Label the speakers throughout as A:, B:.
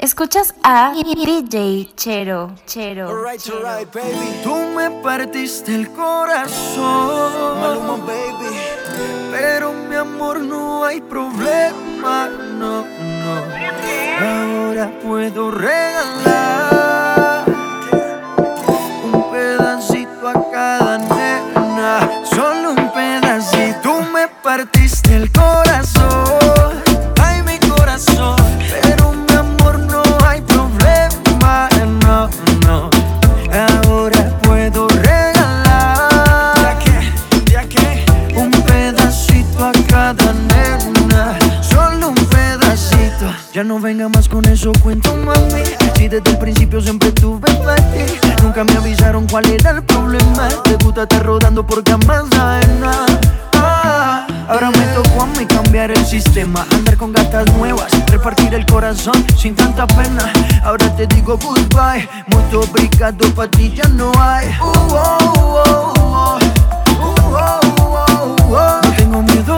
A: Escuchas a DJ Chero, Chero.
B: Alright,
A: Chero.
B: Alright, baby.
C: Tú me partiste el corazón.
B: Maluma, baby.
C: Pero mi amor, no hay problema. No, no. Ahora puedo regalar un pedacito a cada nena. Solo un pedacito. Tú me partiste el corazón. cuento, mami. Si desde el principio siempre tuve fácil. Nunca me avisaron cuál era el problema. Te gusta estar rodando por camas nada. Ah, ahora me tocó a mí cambiar el sistema, andar con gatas nuevas, repartir el corazón sin tanta pena. Ahora te digo goodbye, mucho obrigado pa' ti ya no hay. Uh, oh, oh, oh. Uh, Tengo miedo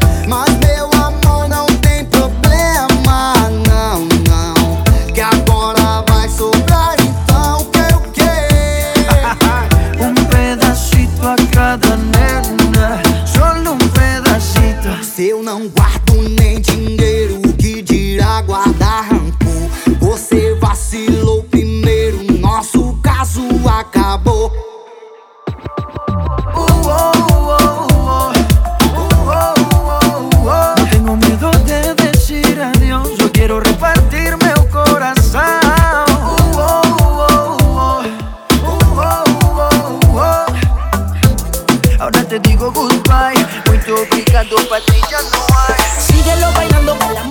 C: Tú para no hay.
D: Síguelo bailando con la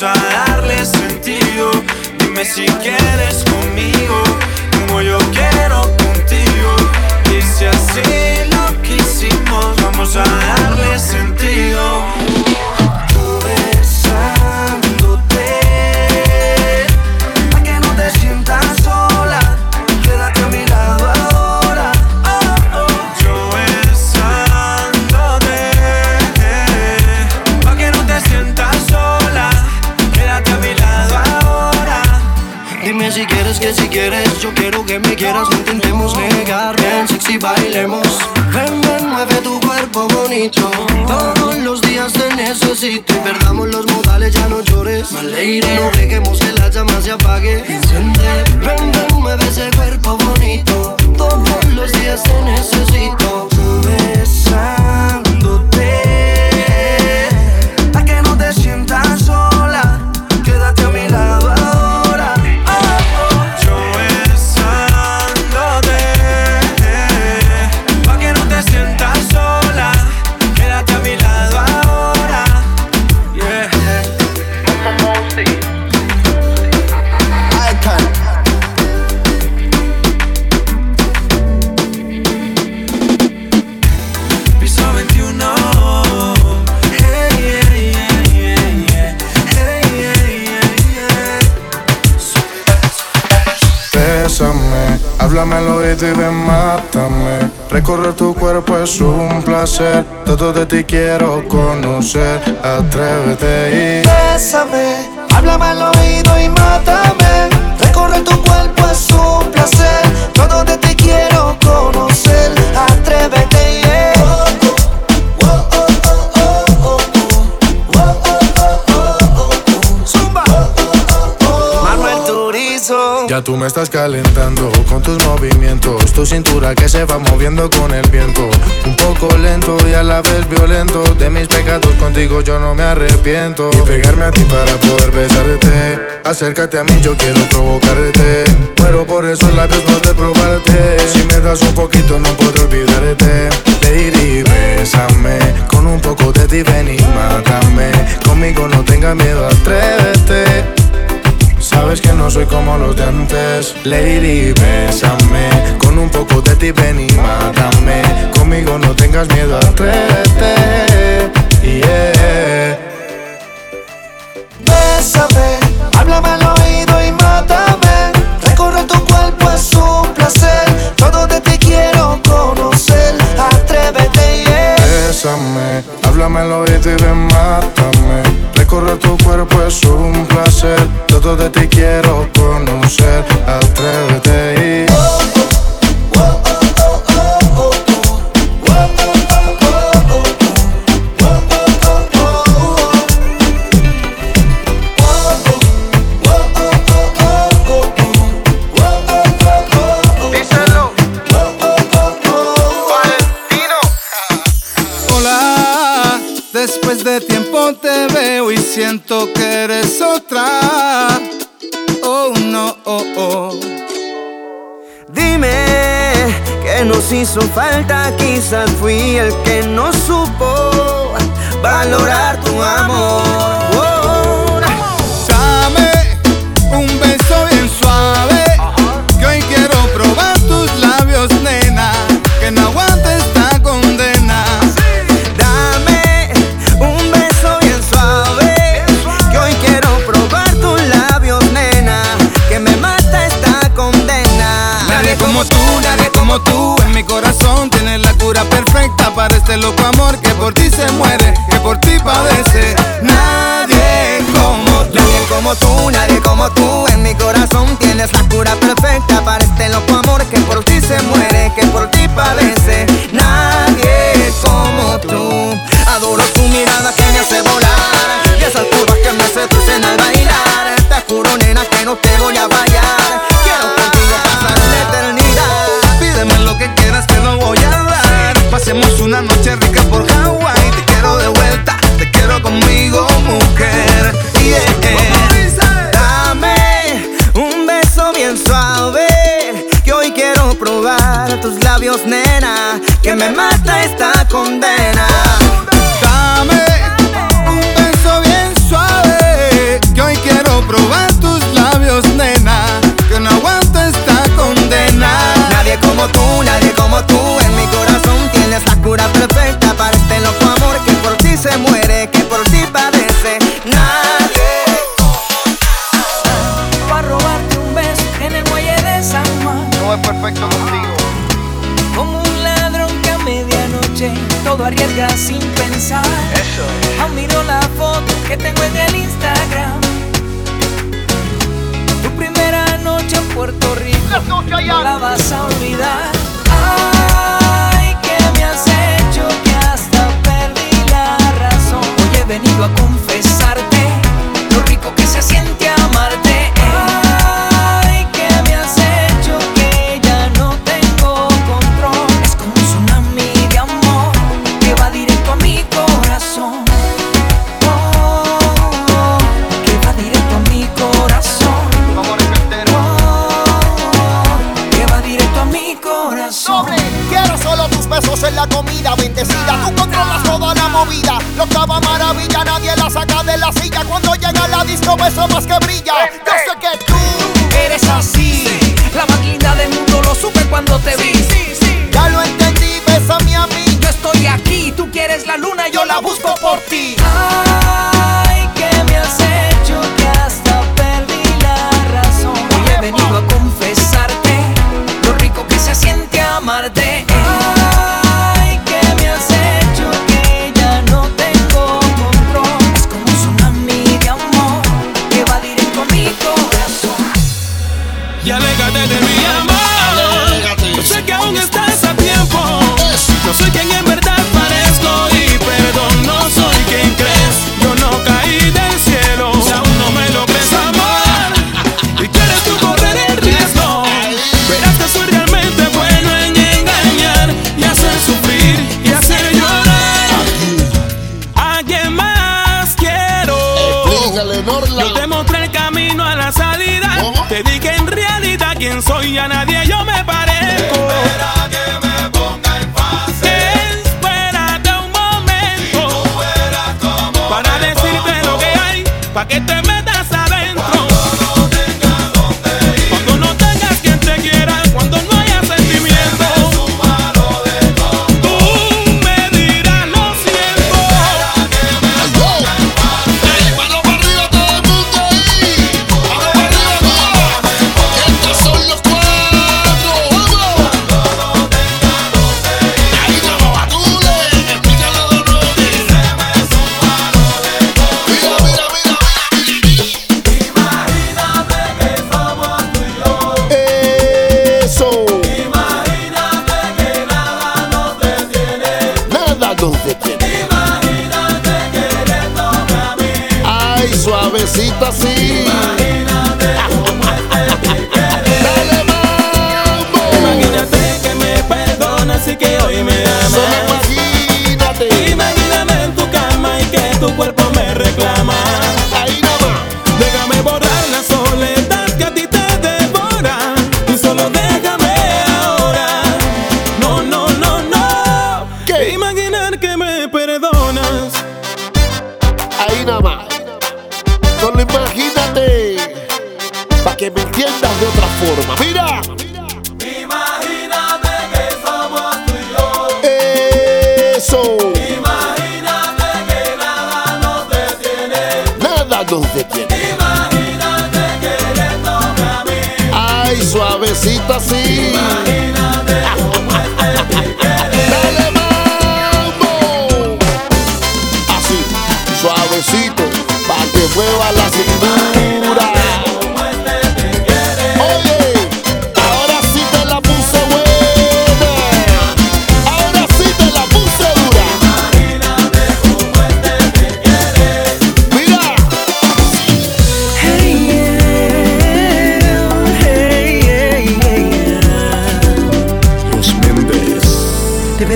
C: Vamos a darle sentido. Dime si quieres conmigo, como yo quiero contigo. Y si así lo quisimos, vamos a darle sentido.
E: Si quieres yo quiero que me quieras, no intentemos negar, ven sexy bailemos. Ven, ven, mueve tu cuerpo bonito. Todos los días te necesito. Y perdamos los modales, ya no llores. Maleire, no dejemos que la llama se apague. Enciende, ven, ven, mueve ese cuerpo bonito. Todos los días te necesito. Besándote.
F: Háblame al oído y ven, mátame. Recorrer tu cuerpo es un placer. Todo de ti quiero conocer. Atrévete y
E: Bésame, háblame al oído y mátame.
F: Tú me estás calentando con tus movimientos. Tu cintura que se va moviendo con el viento. Un poco lento y a la vez violento. De mis pecados contigo yo no me arrepiento. Y pegarme a ti para poder besarte. Acércate a mí, yo quiero provocarte. Muero por esos labios no de probarte. Si me das un poquito, no puedo olvidarte. Lady, bésame. Con un poco de ti ven y mátame. Conmigo no tengas miedo, atrévete. Sabes que no soy como los de antes Lady, bésame Con un poco de ti ven y mátame Conmigo no tengas miedo, atrévete Yeah
E: Bésame, háblame al oído y mátame. Recorrer tu cuerpo es un placer. Todo de ti quiero conocer. Atrévete, yeah.
F: Bésame, háblame al oído y ven, mátame Recorrer tu cuerpo es un placer. Todo de ti quiero conocer. Atrévete y
G: siento que eres otra. Oh no, oh, oh.
E: Dime que nos hizo falta, quizás fui el que no supo valorar tu amor.
G: como tú en mi corazón tienes la cura perfecta para este loco amor que por ti se muere.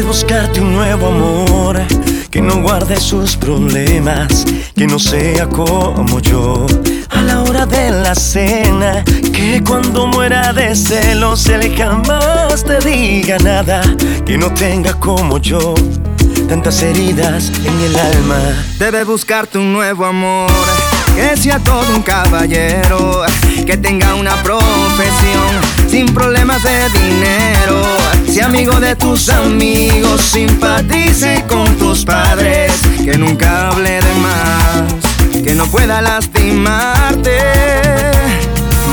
H: Debes buscarte un nuevo amor que no guarde sus problemas, que no sea como yo. A la hora de la cena, que cuando muera de celos él jamás te diga nada, que no tenga como yo tantas heridas en el alma.
I: Debes buscarte un nuevo amor, que sea todo un caballero, que tenga una profesión, sin problemas de dinero, sea amigo de tus amigos, simpatice con tus padres, que nunca hable de más, que no pueda lastimarte.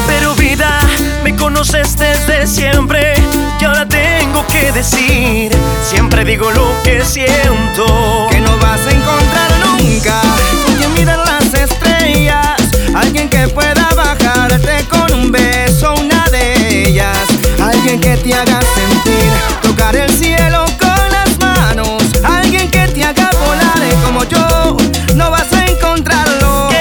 H: Pero vida, me conoces desde siempre y ahora tengo que decir, siempre digo lo que siento.
I: Que no vas a encontrar nunca quien mira las estrellas, alguien que pueda bajarte con un beso, una de ellas, alguien que te haga sentir, tocar el cielo con las manos, alguien que te haga volar como yo, no vas a encontrarlo.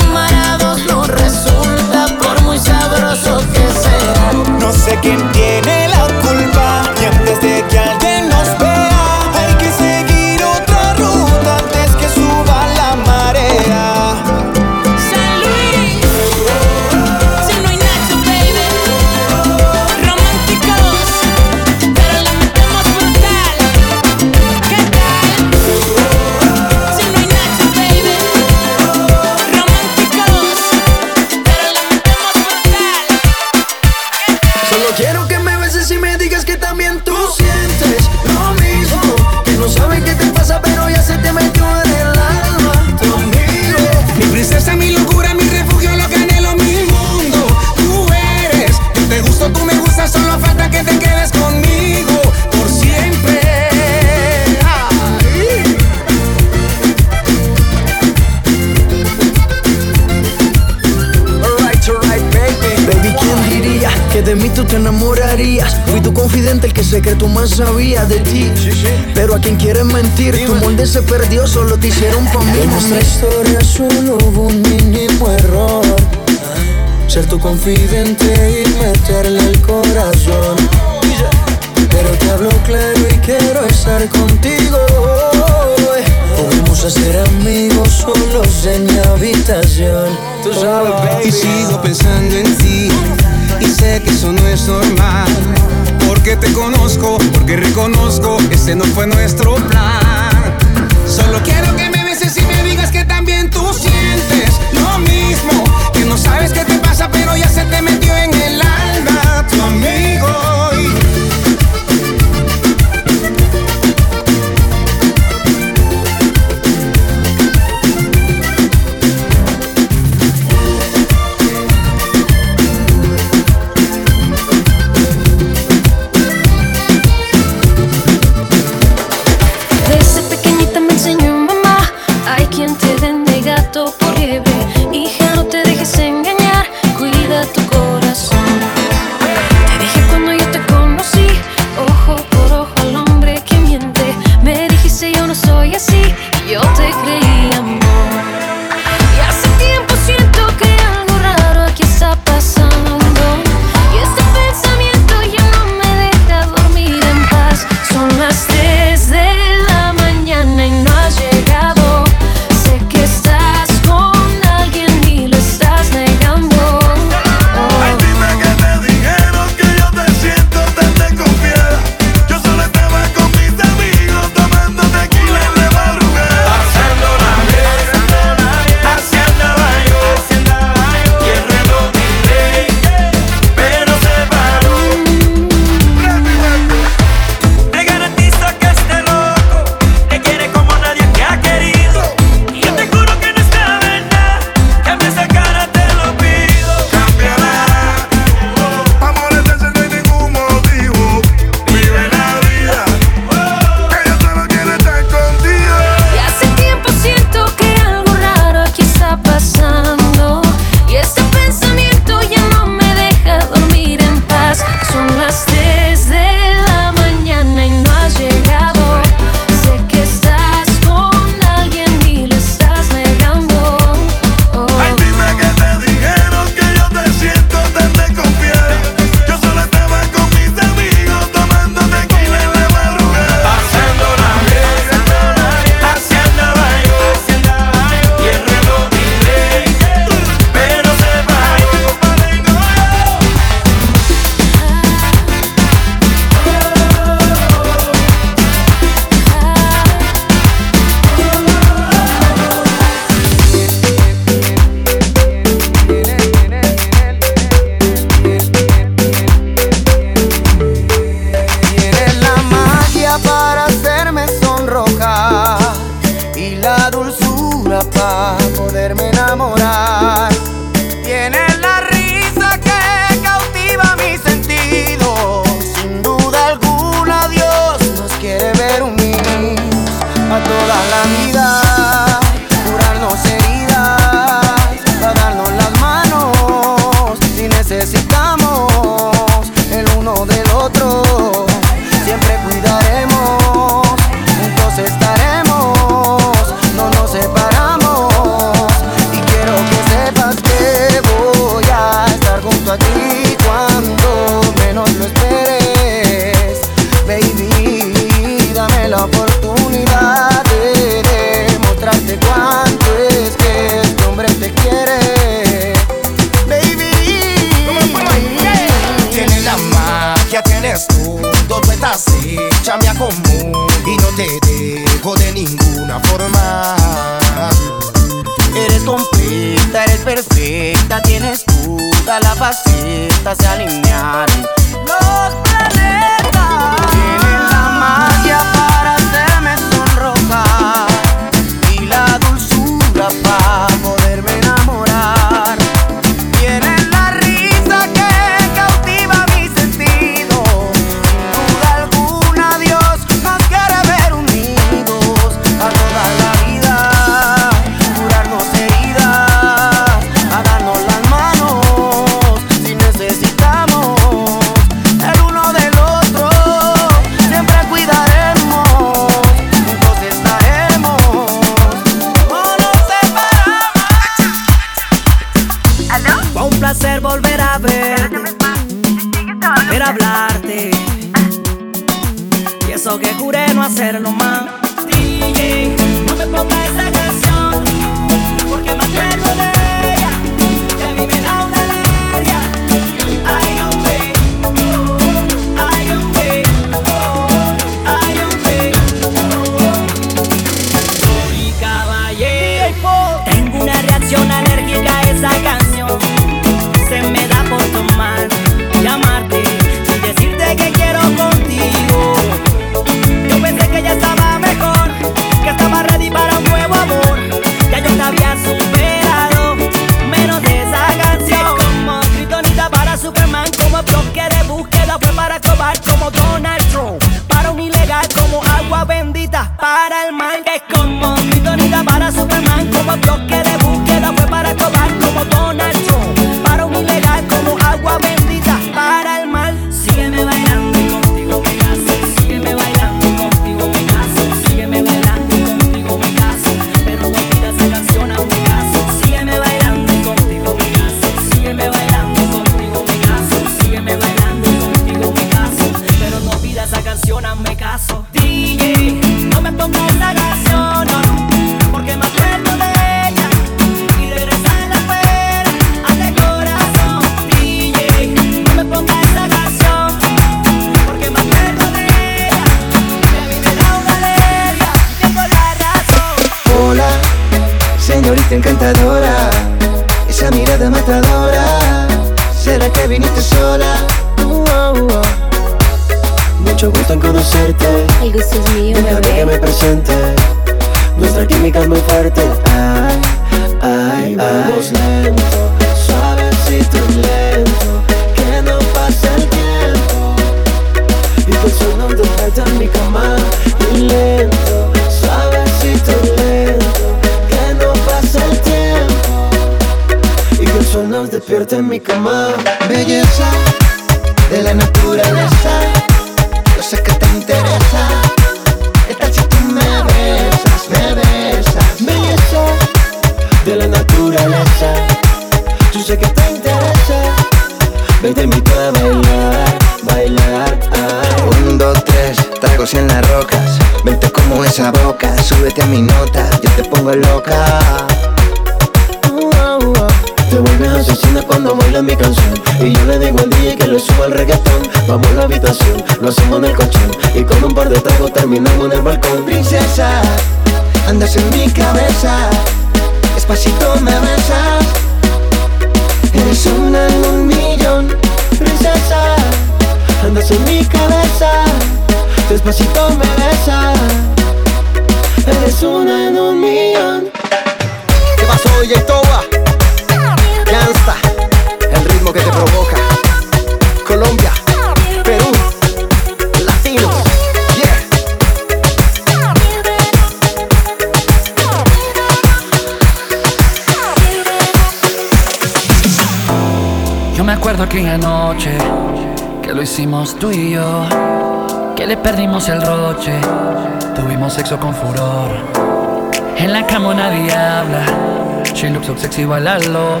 J: sexy, bailalo.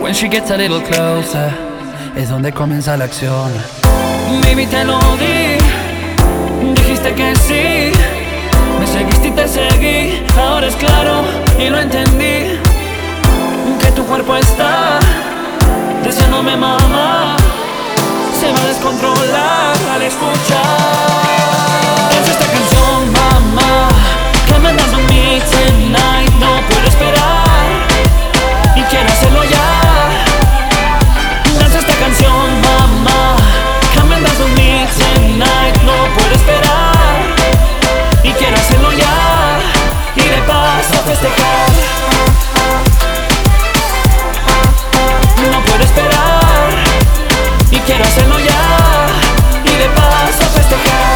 J: When she gets a little closer, es donde comienza la acción. Baby, te lo di, dijiste que sí. Me seguiste y te seguí, ahora es claro y lo entendí. Que tu cuerpo está deseándome, mamá. Se va a descontrolar al escuchar. Es esta canción, mamá, que me das a mí tonight. No puedo esperar quiero hacerlo ya. Lanza esta canción, mamá. Come and dance with me tonight. No puedo esperar. Y quiero hacerlo ya. Y de paso a festejar. No puedo esperar. Y quiero hacerlo ya. Y de paso
K: a
L: festejar.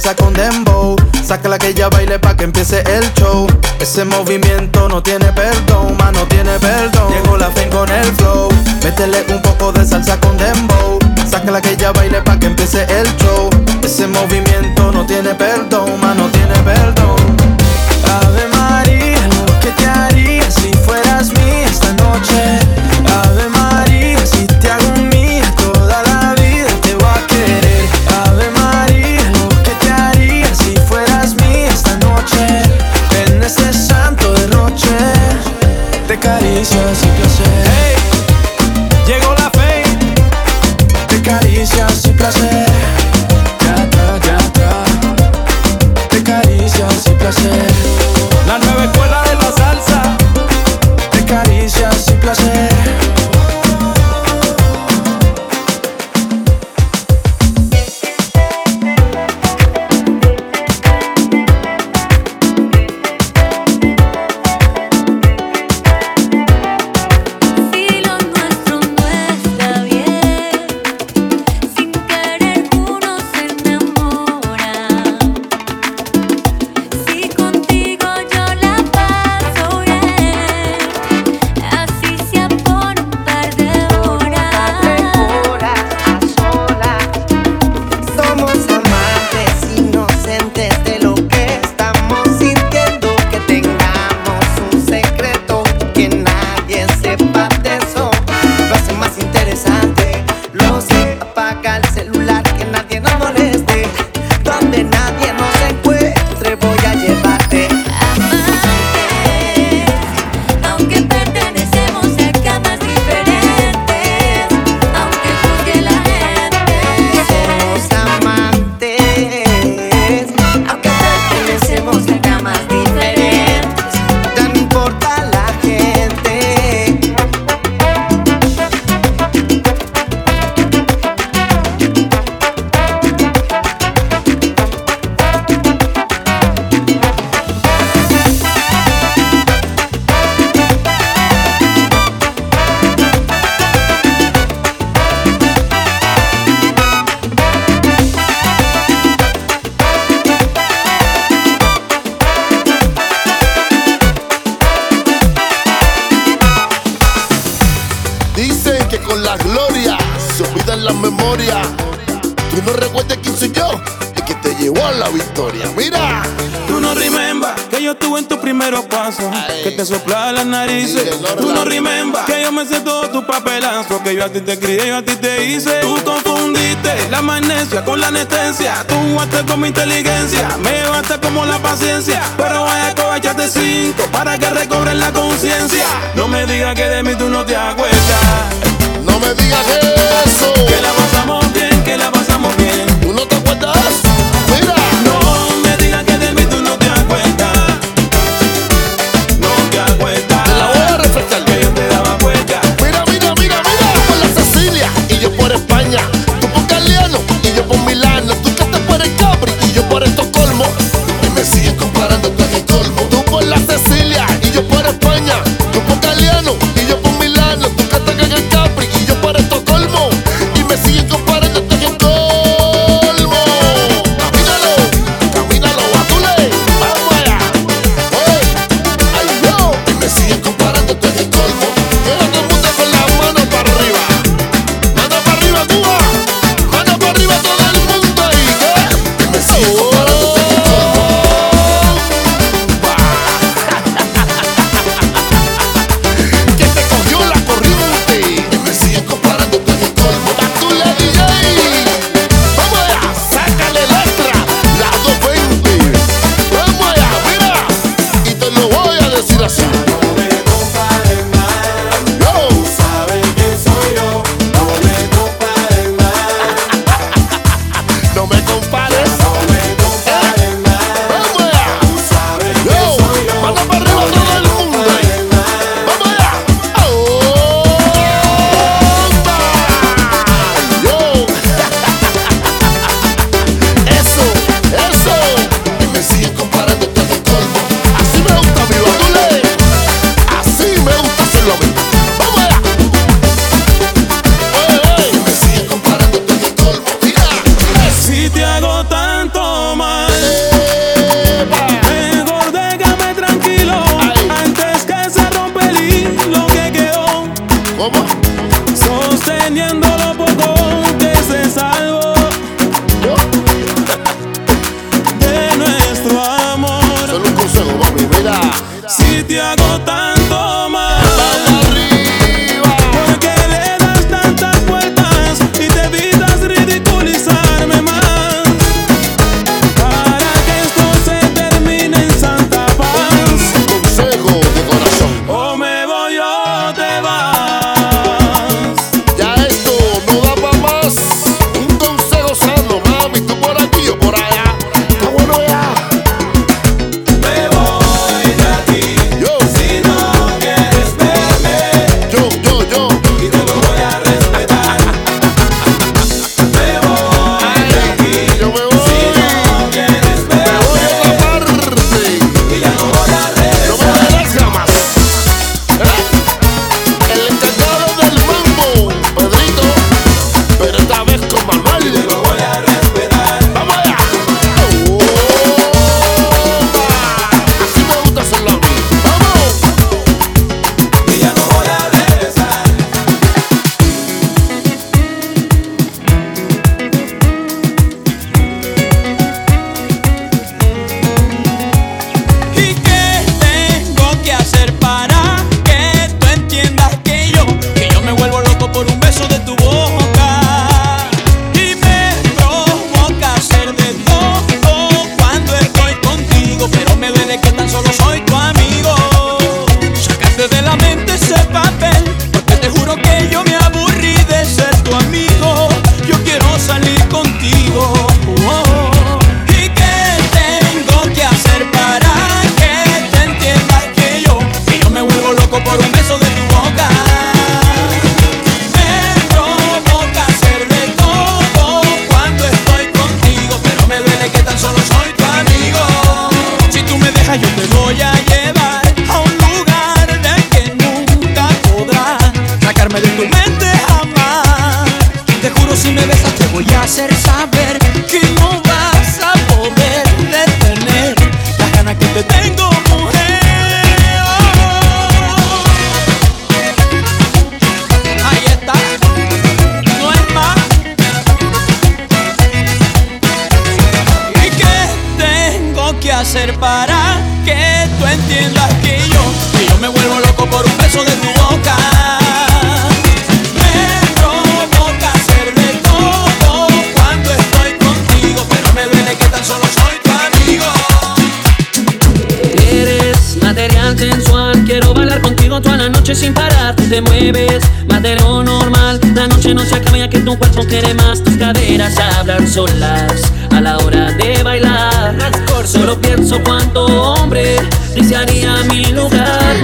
L: salsa con dembow. Sácala que ella baile pa' que empiece el show. Ese movimiento no tiene perdón, ma, no tiene perdón. Llegó la fin con el flow. Métele un poco de salsa con dembow. Sácala que ella baile pa' que empiece el show. Ese movimiento no tiene perdón, ma,
I: no
M: pelazo que
N: yo a
G: ti te crié, yo a ti te hice. Tú confundiste la magnesia con la anestesia. Tú jugaste con mi inteligencia, me jugaste como la paciencia. Pero vaya cobachate cinco para que recobres la conciencia. No me digas que de mí tú no te acuerdas.
N: No me digas eso.
G: Que la pasamos bien, que la pasamos bien.
N: ¿Tú no te acuerdas?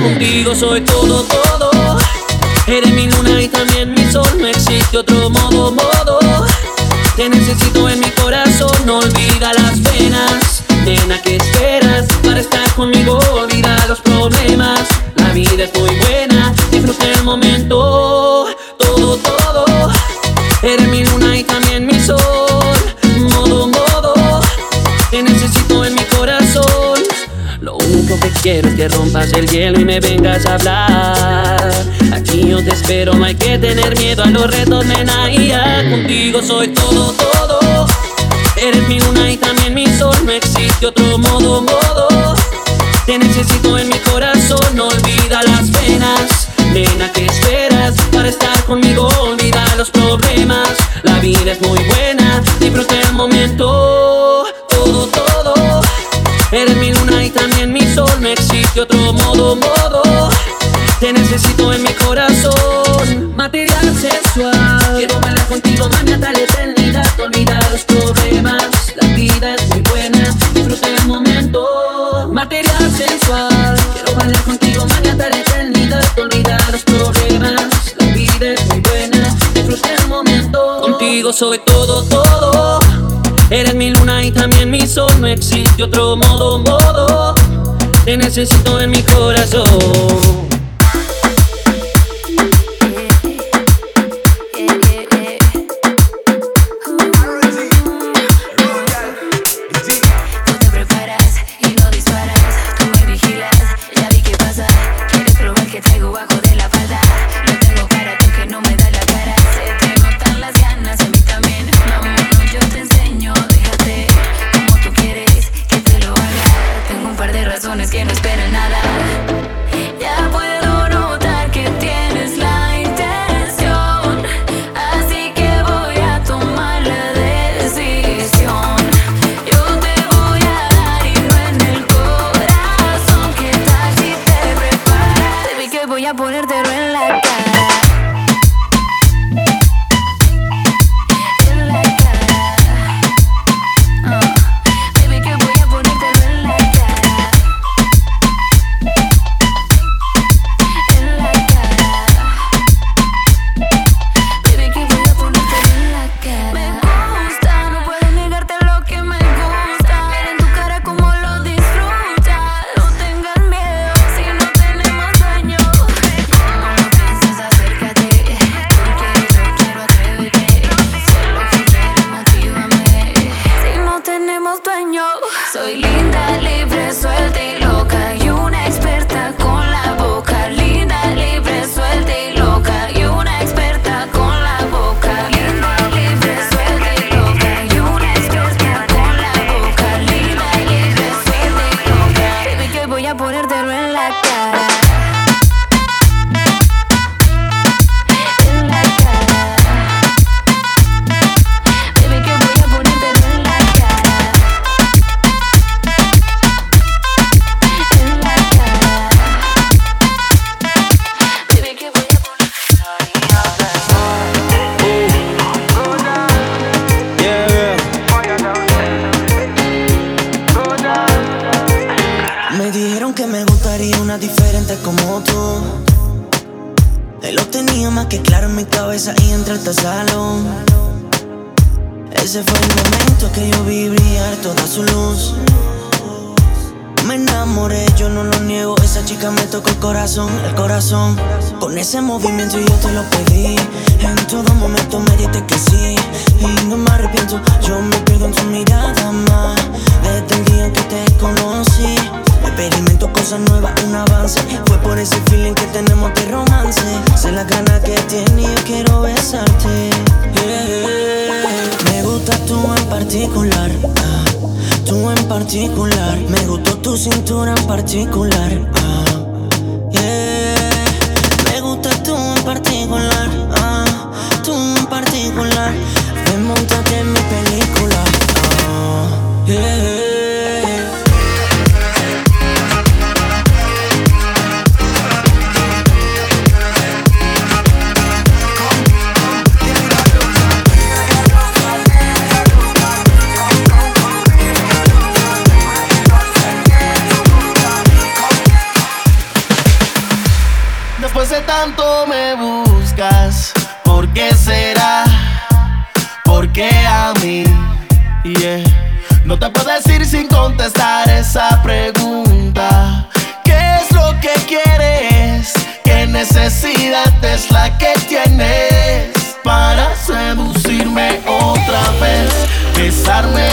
K: contigo soy todo, todo.
J: Eres mi luna y también mi sol, no existe otro modo, modo. Te necesito en mi corazón, no olvida las penas. Nena, ¿qué esperas para estar conmigo? Olvida los problemas. La vida es muy buena, disfruta el momento. Quieres que rompas el hielo y me vengas a hablar. Aquí yo te espero, no hay que tener miedo a los retos, nena. Contigo soy todo, todo. Eres mi luna y también mi sol, no existe otro modo, modo. Te necesito en mi corazón, no olvida las penas. Nena, ¿qué esperas para estar conmigo? Olvida los problemas. La vida es muy buena, disfruta el momento. Todo, todo. Eres mi luna y también no existe otro modo, modo. Te necesito en mi corazón, material sexual. Quiero bailar contigo, mami, hasta la eternidad. Olvida los problemas, la vida es muy buena. Disfruta el momento, material sexual. Quiero bailar contigo, mami, hasta la eternidad. Olvida los problemas, la vida es muy buena. Disfruta el momento. Contigo soy todo, todo. Eres mi luna y también mi sol, no existe otro modo, modo. Te necesito en mi corazón.
O: darme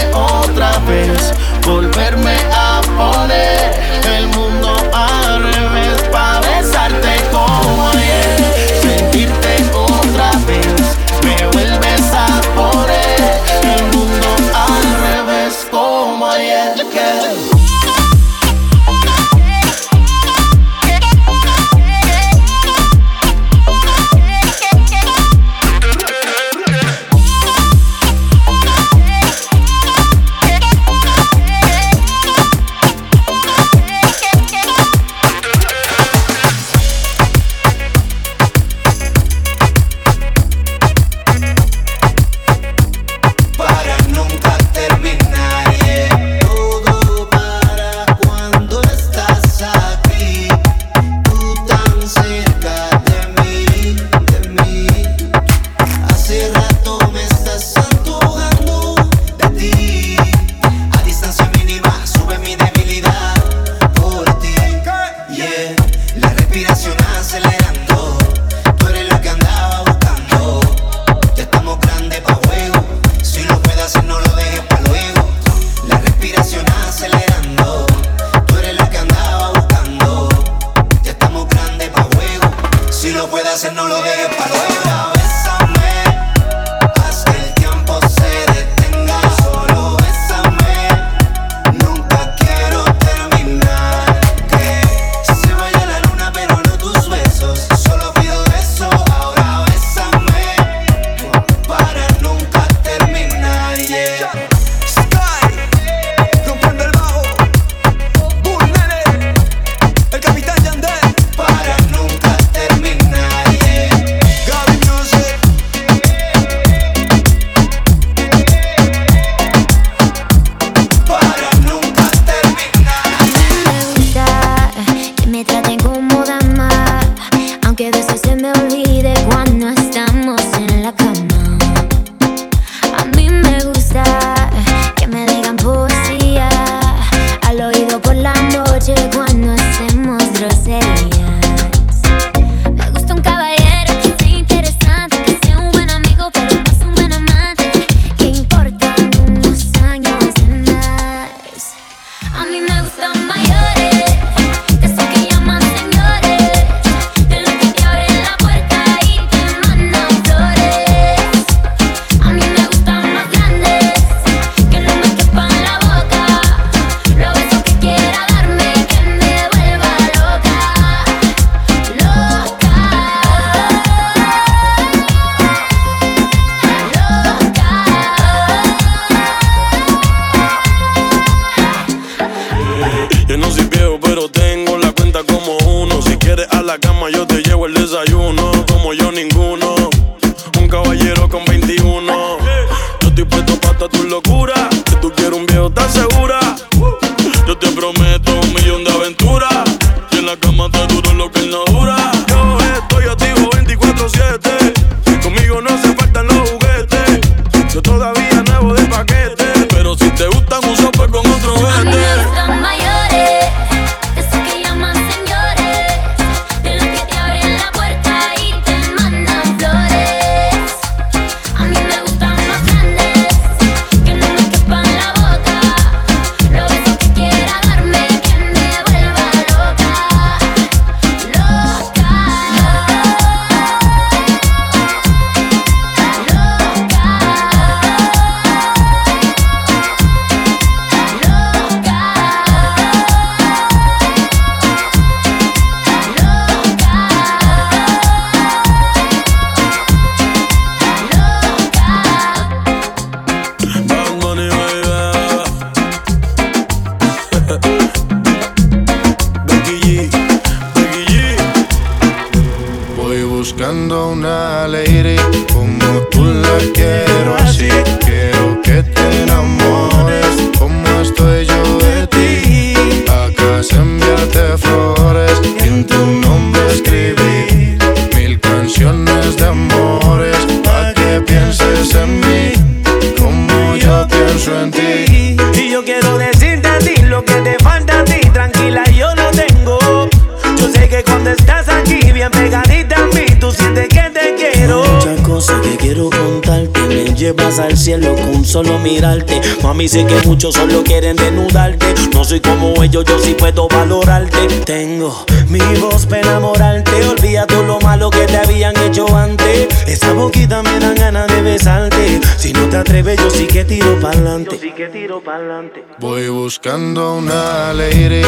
F: Voy buscando una lady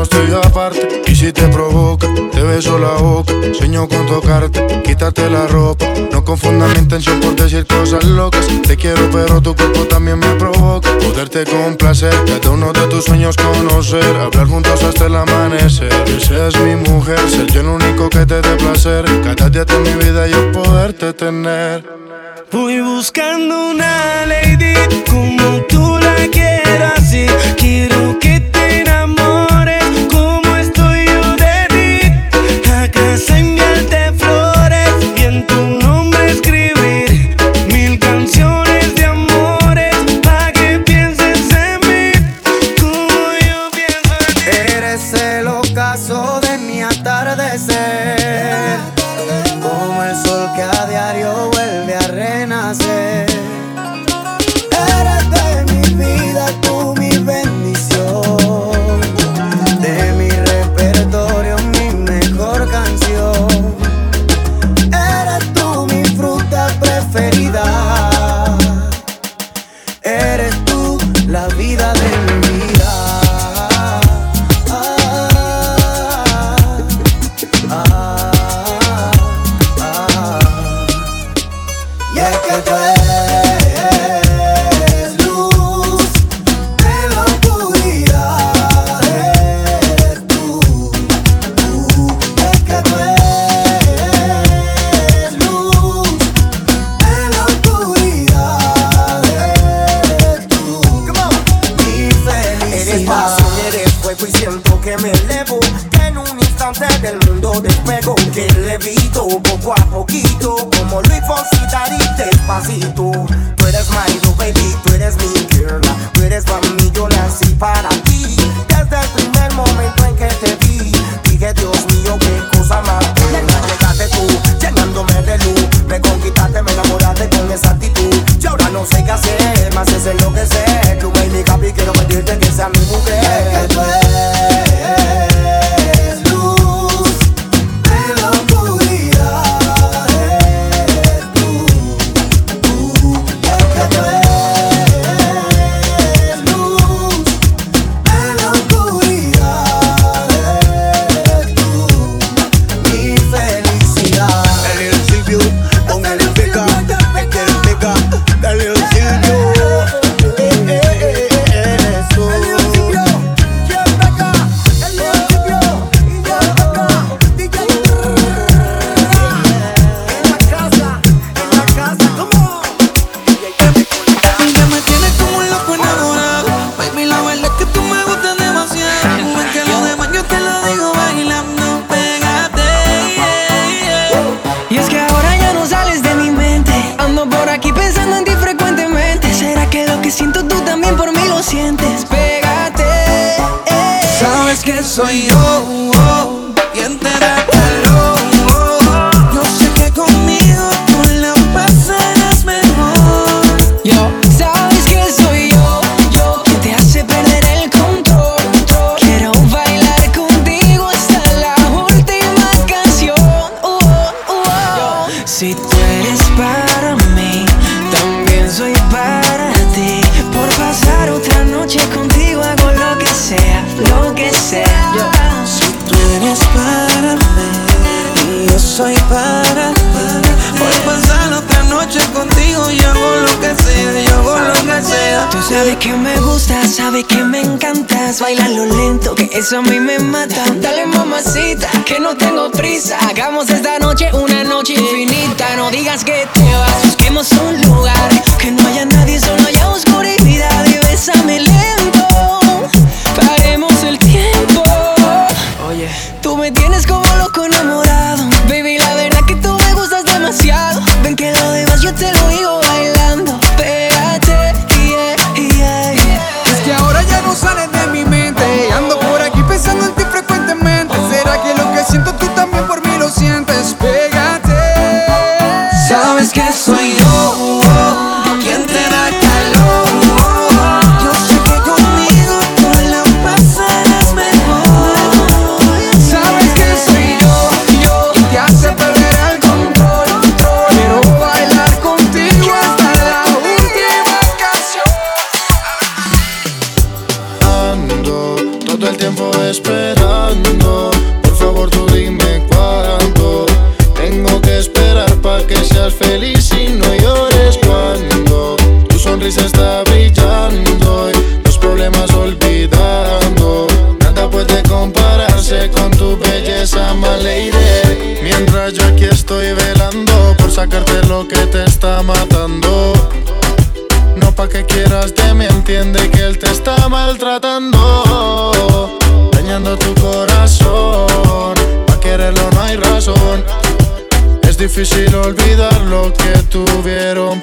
F: no estoy aparte. Y si te provoca, te beso la boca. Sueño con tocarte, quítate la ropa. No confundas mi intención por decir cosas locas. Te quiero, pero tu cuerpo también me provoca. Poderte complacer, cada uno de tus sueños conocer. Hablar juntos hasta el amanecer. Que seas mi mujer, ser yo el único que te dé placer. Cada día de mi vida yo poderte tener.
I: Voy buscando una lady como tú la quieras y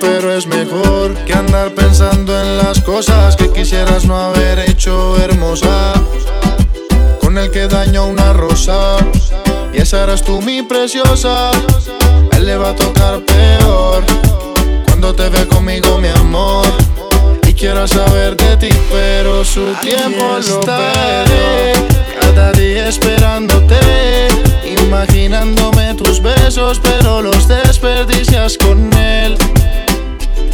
F: Pero es mejor que andar pensando en las cosas Que quisieras no haber hecho hermosa Con el que dañó una rosa Y esa eras tú mi preciosa A Él le va a tocar peor cuando te ve conmigo, mi amor. Y quiero saber de ti, pero su tiempo lo estaré. Cada día esperándote, imaginándome tus besos, pero los desperdicias con él.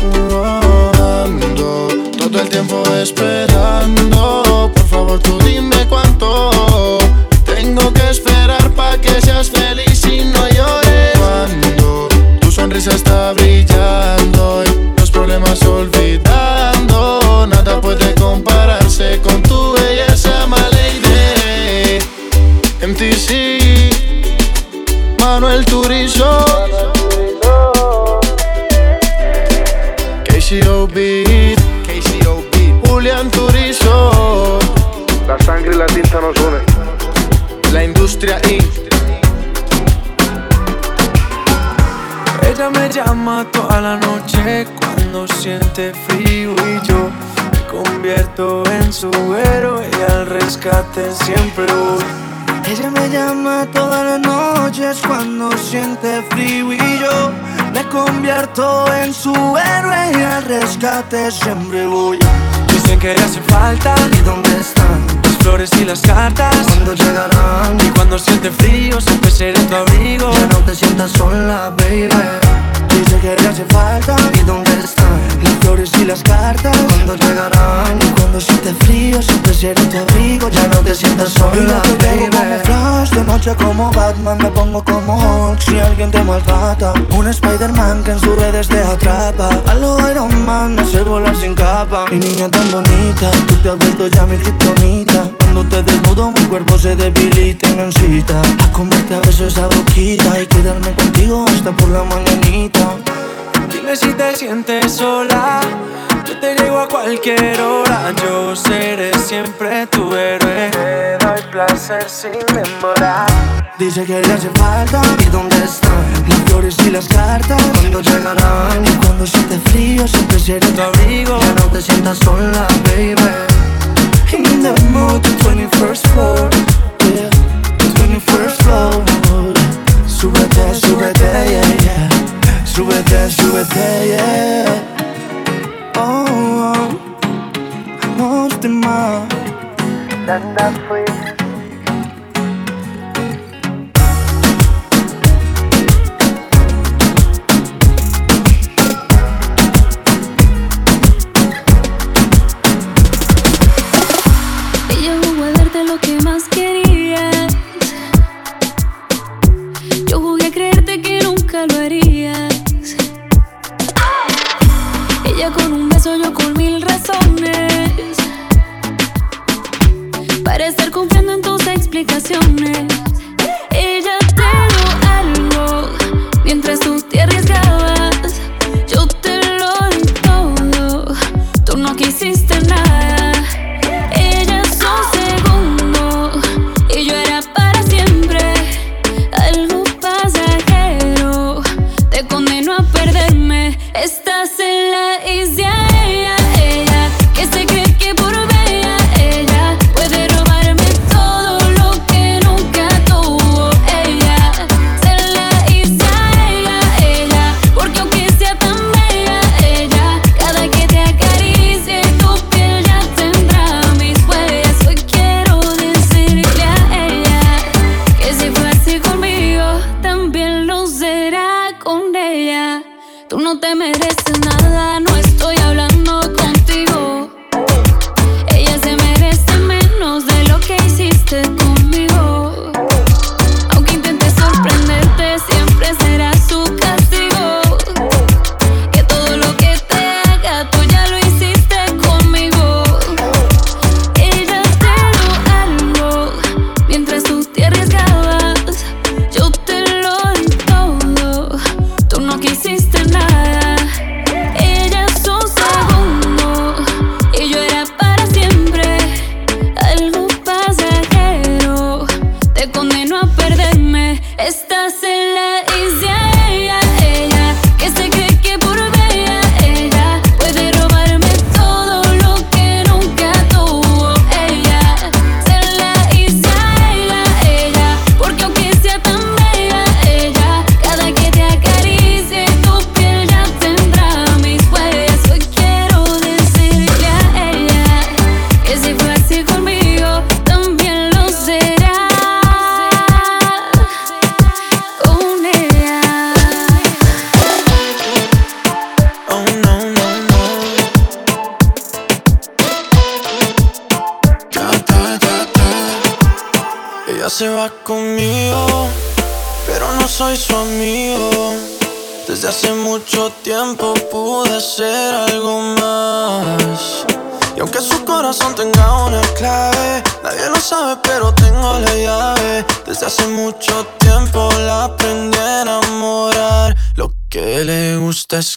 F: Ando todo el tiempo esperando. Por favor, tú dime cuánto tengo que esperar para que seas feliz y no llores. Cuando tu sonrisa está brillando y los problemas olvidando, nada puede compararse con tu belleza, my lady. MTC, Manuel Turizo. KCOB, KCOB, Julián Turizo.
P: La sangre y la tinta nos unen.
F: La industria Inc.
Q: Ella me llama toda la noche cuando siente frío y yo me convierto en su héroe y al rescate siempre voy.
C: Ella me llama todas las noches cuando siente frío y yo me convierto en su héroe y al rescate siempre voy.
Q: Dicen que le hace falta
C: ¿Y dónde están?
Q: Las flores y las cartas.
C: ¿Cuándo llegarán?
Q: Y cuando siente frío siempre seré tu abrigo.
C: Ya no te sientas sola, baby. Dice que le hace falta ¿Y dónde están? Las flores y las cartas ¿Cuándo llegarán? Y cuando siente frío siempre seré tu abrigo Ya no te sientas sola, baby como Flash, de noche como Batman Me pongo como Hulk si alguien te maltrata Un Spider-Man que en sus redes te atrapa A lo Iron Man me sé volar sin capa Mi niña tan bonita, tú te has vuelto ya mi kriptonita Cuando te desnudo mi cuerpo se debilita y me incita A comerte a besos esa boquita Y quedarme contigo hasta por la mañanita
Q: Dime si te sientes sola. Yo te llego a cualquier hora. Yo seré siempre tu héroe. Te doy placer sin demorar.
C: Dice que le hace falta ¿Y dónde están? Las flores y las cartas ¿Cuándo llegarán? Y cuando siente frío siempre seré tu abrigo Ya no te sientas sola, baby In the mood, the 21st floor. Yeah, the 21st floor Súbete, súbete, yeah, yeah. Súbete, súbete, yeah. Oh, oh. Amor de más Tanta fue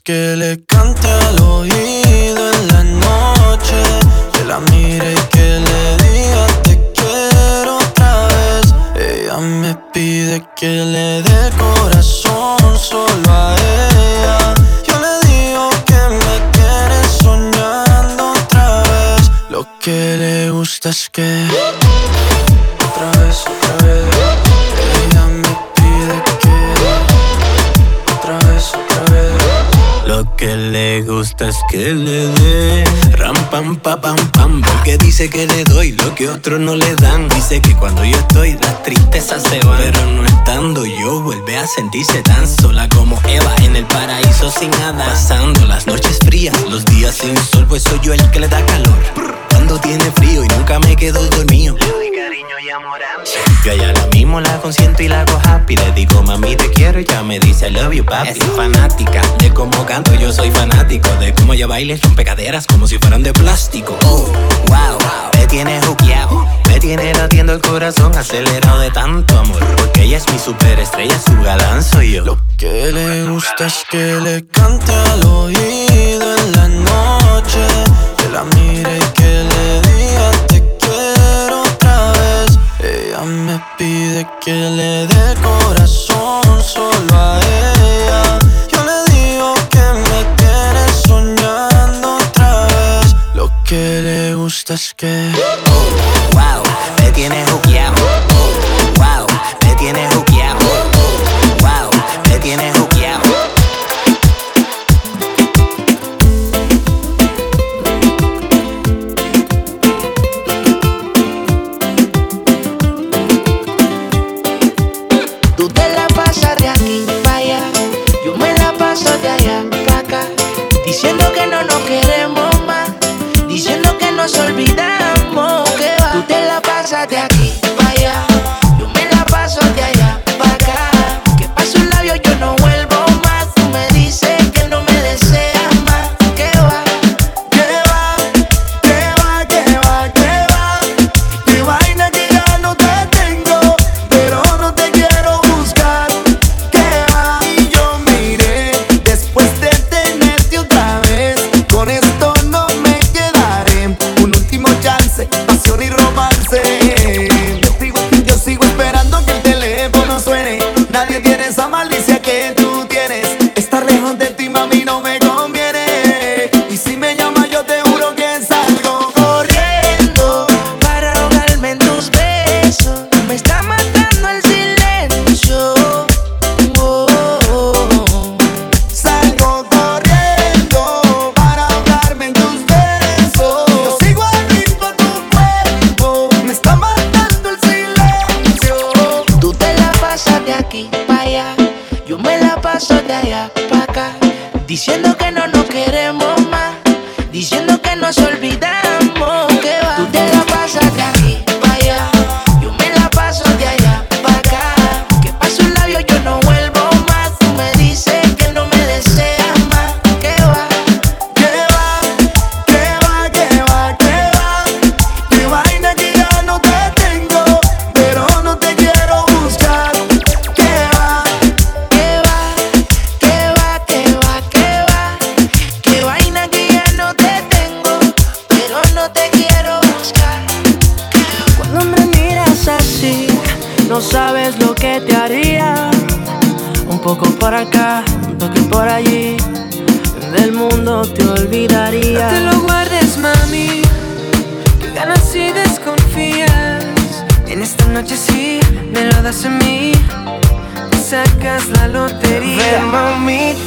O: que gustas que
Q: le dé.
R: Ram, pam, pa, pam, pam. Porque dice que le doy lo que otros no le dan. Dice que cuando yo estoy, las tristezas se van. Pero no estando yo, vuelve a sentirse tan sola como Eva en el paraíso sin nada. Pasando las noches frías, los días sin sol, pues soy yo el que le da calor. Cuando tiene frío y nunca me quedo dormido. Le doy cariño y amor a mí. Yo allá mismo la consiento y la hago happy. Le digo, mami, te quiero y ya me dice, I love you, papi. Es fanática de cómo canto, yo soy fanático. De cómo ella baila son pegaderas como si fueran de plástico. Oh, wow, wow. me tiene juqueado. Me tiene latiendo el corazón acelerado de tanto amor. Porque ella es mi superestrella, su galán soy yo. Lo
Q: que le gusta es que le cante al oído en la noche. Que la mire y que la Pide que le dé corazón solo a ella. Yo le digo que me tiene soñando otra vez. Lo que le gusta es que.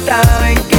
S: ta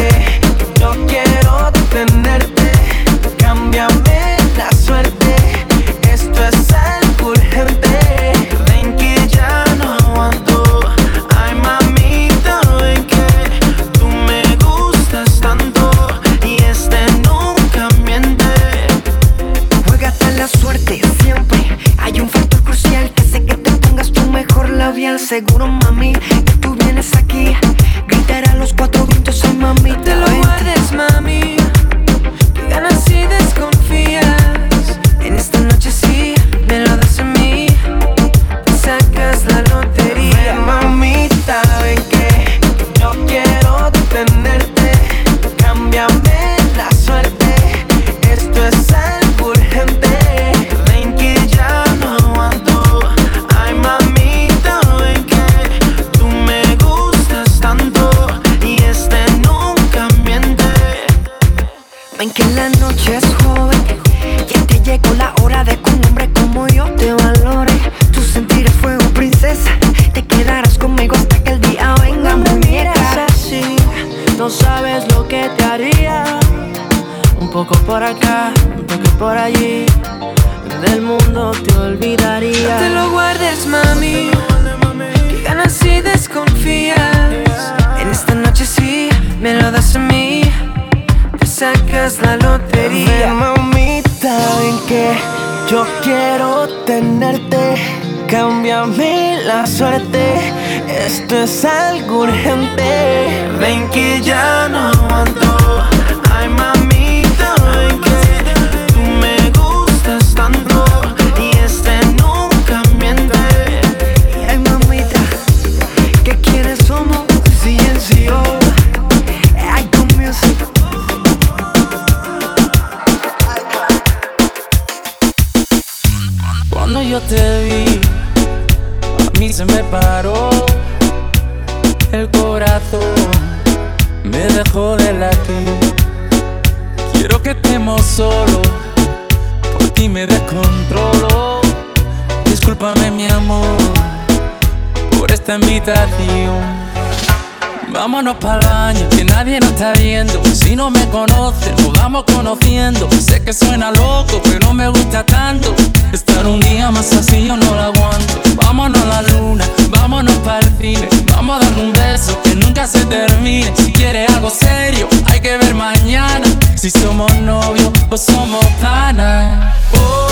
S: se termine. Si quieres algo serio, hay que ver mañana. Si somos novios, pues somos panas. Oh.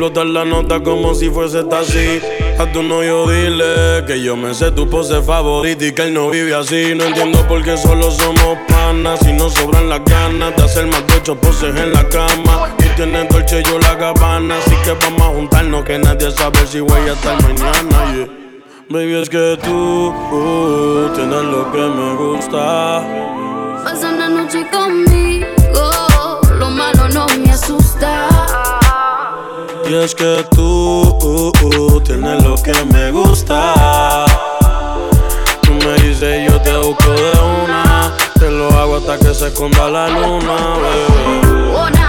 G: explotar la nota como si fuese taxi. A tu no yo dile que yo me sé tu pose favorita y que él no vive así. No entiendo por qué solo somos panas si no sobran las ganas de hacer más de ocho poses en la cama. Tú tienes dolce, yo la gabana, así que vamos a juntarnos que nadie sabe si voy a estar mañana. Baby, es que tú uh, tienes lo que me gusta.
T: Pasa una noche conmigo, lo malo no me asusta.
G: Y es que tú uh, uh, tienes lo que me gusta. Tú me dices, yo te busco de una. Te lo hago hasta que se esconda la luna, bebé.